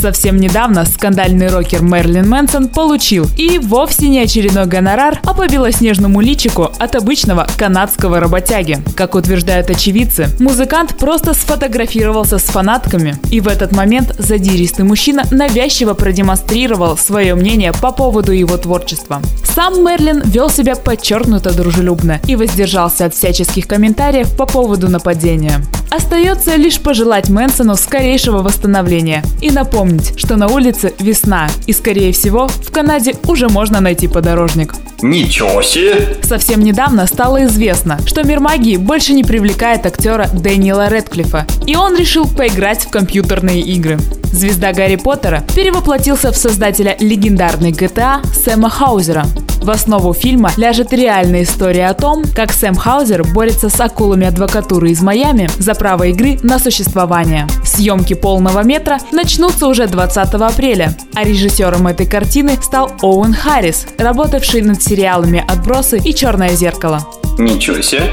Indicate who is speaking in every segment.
Speaker 1: Совсем недавно скандальный рокер Мерлин Мэнсон получил и вовсе не очередной гонорар, а по белоснежному личику от обычного канадского работяги. Как утверждают очевидцы, музыкант просто сфотографировался с фанатками, и в этот момент задиристый мужчина навязчиво продемонстрировал свое мнение по поводу его творчества. Сам Мерлин вел себя подчеркнуто дружелюбно и воздержался от всяческих комментариев по поводу нападения. Остается лишь пожелать Мэнсону скорейшего восстановления и напомнить, что на улице весна, и скорее всего в Канаде уже можно найти подорожник.
Speaker 2: Ничего себе!
Speaker 1: Совсем недавно стало известно, что мир магии больше не привлекает актера Дэниела Редклиффа, и он решил поиграть в компьютерные игры. Звезда Гарри Поттера перевоплотился в создателя легендарной GTA Сэма Хаузера. В основу фильма ляжет реальная история о том, как Сэм Хаузер борется с акулами адвокатуры из Майами за право игры на существование. Съемки полного метра начнутся уже 20 апреля, а режиссером этой картины стал Оуэн Харрис, работавший над сериалами «Отбросы» и «Черное зеркало».
Speaker 2: Ничего себе!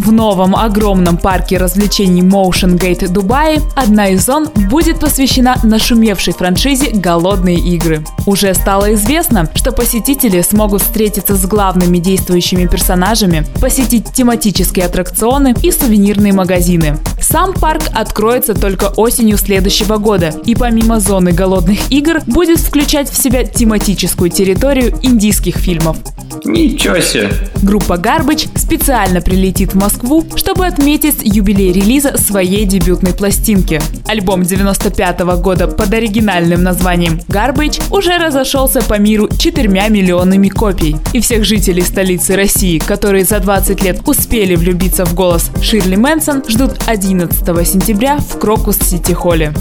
Speaker 1: В новом огромном парке развлечений Motion Gate Дубае одна из зон будет посвящена нашумевшей франшизе «Голодные игры». Уже стало известно, что посетители смогут встретиться с главными действующими персонажами, посетить тематические аттракционы и сувенирные магазины. Сам парк откроется только осенью следующего года, и помимо зоны голодных игр будет включать в себя тематическую территорию индийских фильмов.
Speaker 2: Ничего себе!
Speaker 1: Группа Garbage специально прилетит в Москву, чтобы отметить юбилей релиза своей дебютной пластинки. Альбом 95 года под оригинальным названием Garbage уже разошелся по миру четырьмя миллионами копий. И всех жителей столицы России, которые за 20 лет успели влюбиться в голос Ширли Мэнсон, ждут 11 сентября в Крокус Сити Холле.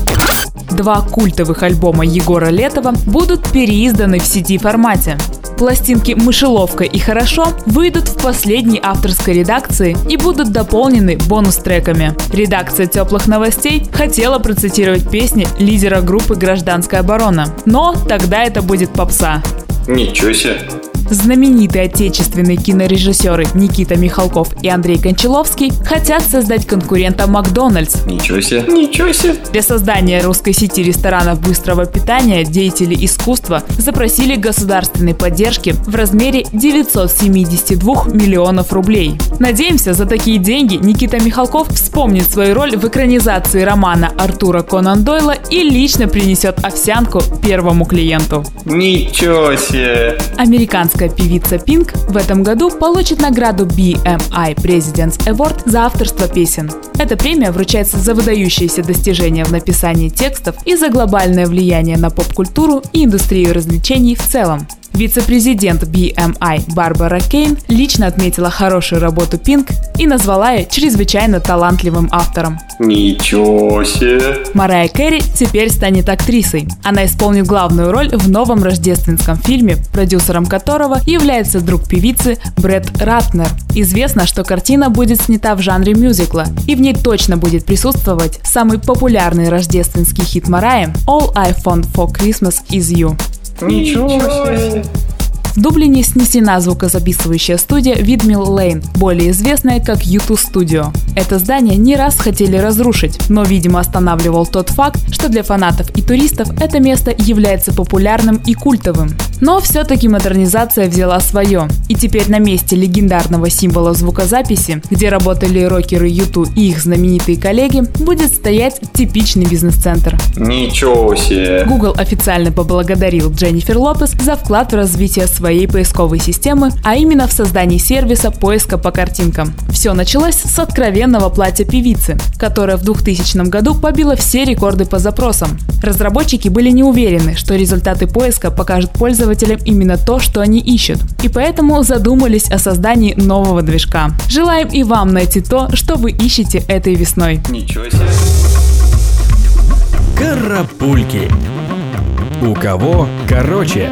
Speaker 1: Два культовых альбома Егора Летова будут переизданы в сети формате. Пластинки «Мышеловка» и «Хорошо» выйдут в последней авторской редакции и будут дополнены бонус-треками. Редакция «Теплых новостей» хотела процитировать песни лидера группы «Гражданская оборона», но тогда это будет попса.
Speaker 2: Ничего себе!
Speaker 1: Знаменитые отечественные кинорежиссеры Никита Михалков и Андрей Кончаловский хотят создать конкурента Макдональдс.
Speaker 2: Ничего себе! Ничего себе!
Speaker 1: Для создания русской сети ресторанов быстрого питания деятели искусства запросили государственной поддержки в размере 972 миллионов рублей. Надеемся, за такие деньги Никита Михалков вспомнит свою роль в экранизации романа Артура Конан Дойла и лично принесет овсянку первому клиенту.
Speaker 2: Ничего себе!
Speaker 1: Американская певица Пинк в этом году получит награду BMI President's Award за авторство песен. Эта премия вручается за выдающиеся достижения в написании текстов и за глобальное влияние на поп-культуру и индустрию развлечений в целом. Вице-президент BMI Барбара Кейн лично отметила хорошую работу Пинк и назвала ее чрезвычайно талантливым автором.
Speaker 2: Ничего себе!
Speaker 1: Марая Кэрри теперь станет актрисой. Она исполнит главную роль в новом рождественском фильме, продюсером которого является друг певицы Брэд Ратнер. Известно, что картина будет снята в жанре мюзикла, и в ней точно будет присутствовать самый популярный рождественский хит Марая «All I Want for Christmas Is You».
Speaker 2: Ничего себе!
Speaker 1: В Дублине снесена звукозаписывающая студия Видмил Лейн, более известная как YouTube Studio. Это здание не раз хотели разрушить, но, видимо, останавливал тот факт, что для фанатов и туристов это место является популярным и культовым. Но все-таки модернизация взяла свое, и теперь на месте легендарного символа звукозаписи, где работали рокеры Юту и их знаменитые коллеги, будет стоять типичный бизнес-центр.
Speaker 2: Ничего себе!
Speaker 1: Google официально поблагодарил Дженнифер Лопес за вклад в развитие своей поисковой системы, а именно в создании сервиса поиска по картинкам. Все началось с откровенного платья певицы, которое в 2000 году побило все рекорды по запросам. Разработчики были не уверены, что результаты поиска покажут пользователям именно то, что они ищут, и поэтому задумались о создании нового движка. Желаем и вам найти то, что вы ищете этой весной.
Speaker 2: Ничего себе!
Speaker 3: Карапульки. У кого короче.